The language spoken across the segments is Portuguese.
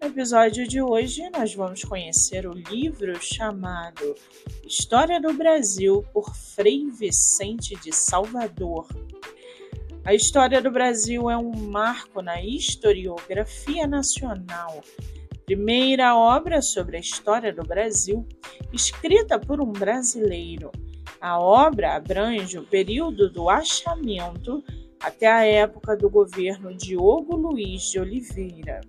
No episódio de hoje, nós vamos conhecer o livro chamado História do Brasil por Frei Vicente de Salvador. A história do Brasil é um marco na historiografia nacional. Primeira obra sobre a história do Brasil, escrita por um brasileiro. A obra abrange o período do achamento até a época do governo Diogo Luiz de Oliveira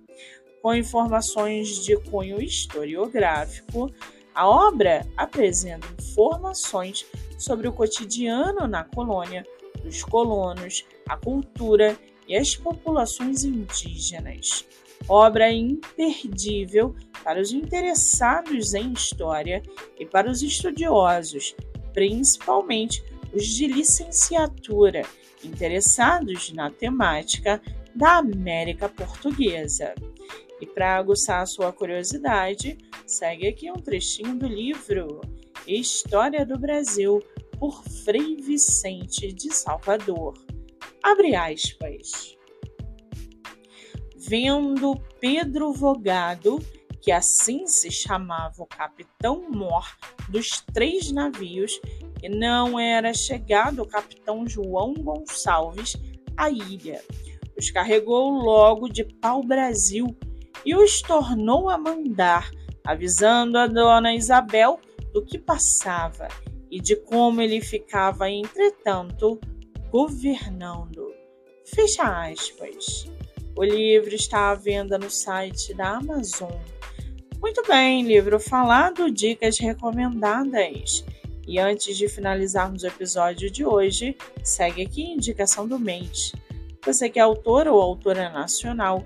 com informações de cunho historiográfico, a obra apresenta informações sobre o cotidiano na colônia, dos colonos, a cultura e as populações indígenas. Obra imperdível para os interessados em história e para os estudiosos, principalmente os de licenciatura, interessados na temática da América Portuguesa. E para aguçar a sua curiosidade, segue aqui um trechinho do livro História do Brasil, por Frei Vicente de Salvador. Abre aspas. Vendo Pedro Vogado, que assim se chamava o capitão mor dos três navios, e não era chegado o capitão João Gonçalves à ilha. Os carregou logo de pau-brasil e os tornou a mandar, avisando a dona Isabel do que passava e de como ele ficava, entretanto, governando. Fecha aspas. O livro está à venda no site da Amazon. Muito bem, livro falado, dicas recomendadas. E antes de finalizarmos o episódio de hoje, segue aqui a indicação do mês. Você que é autor ou autora nacional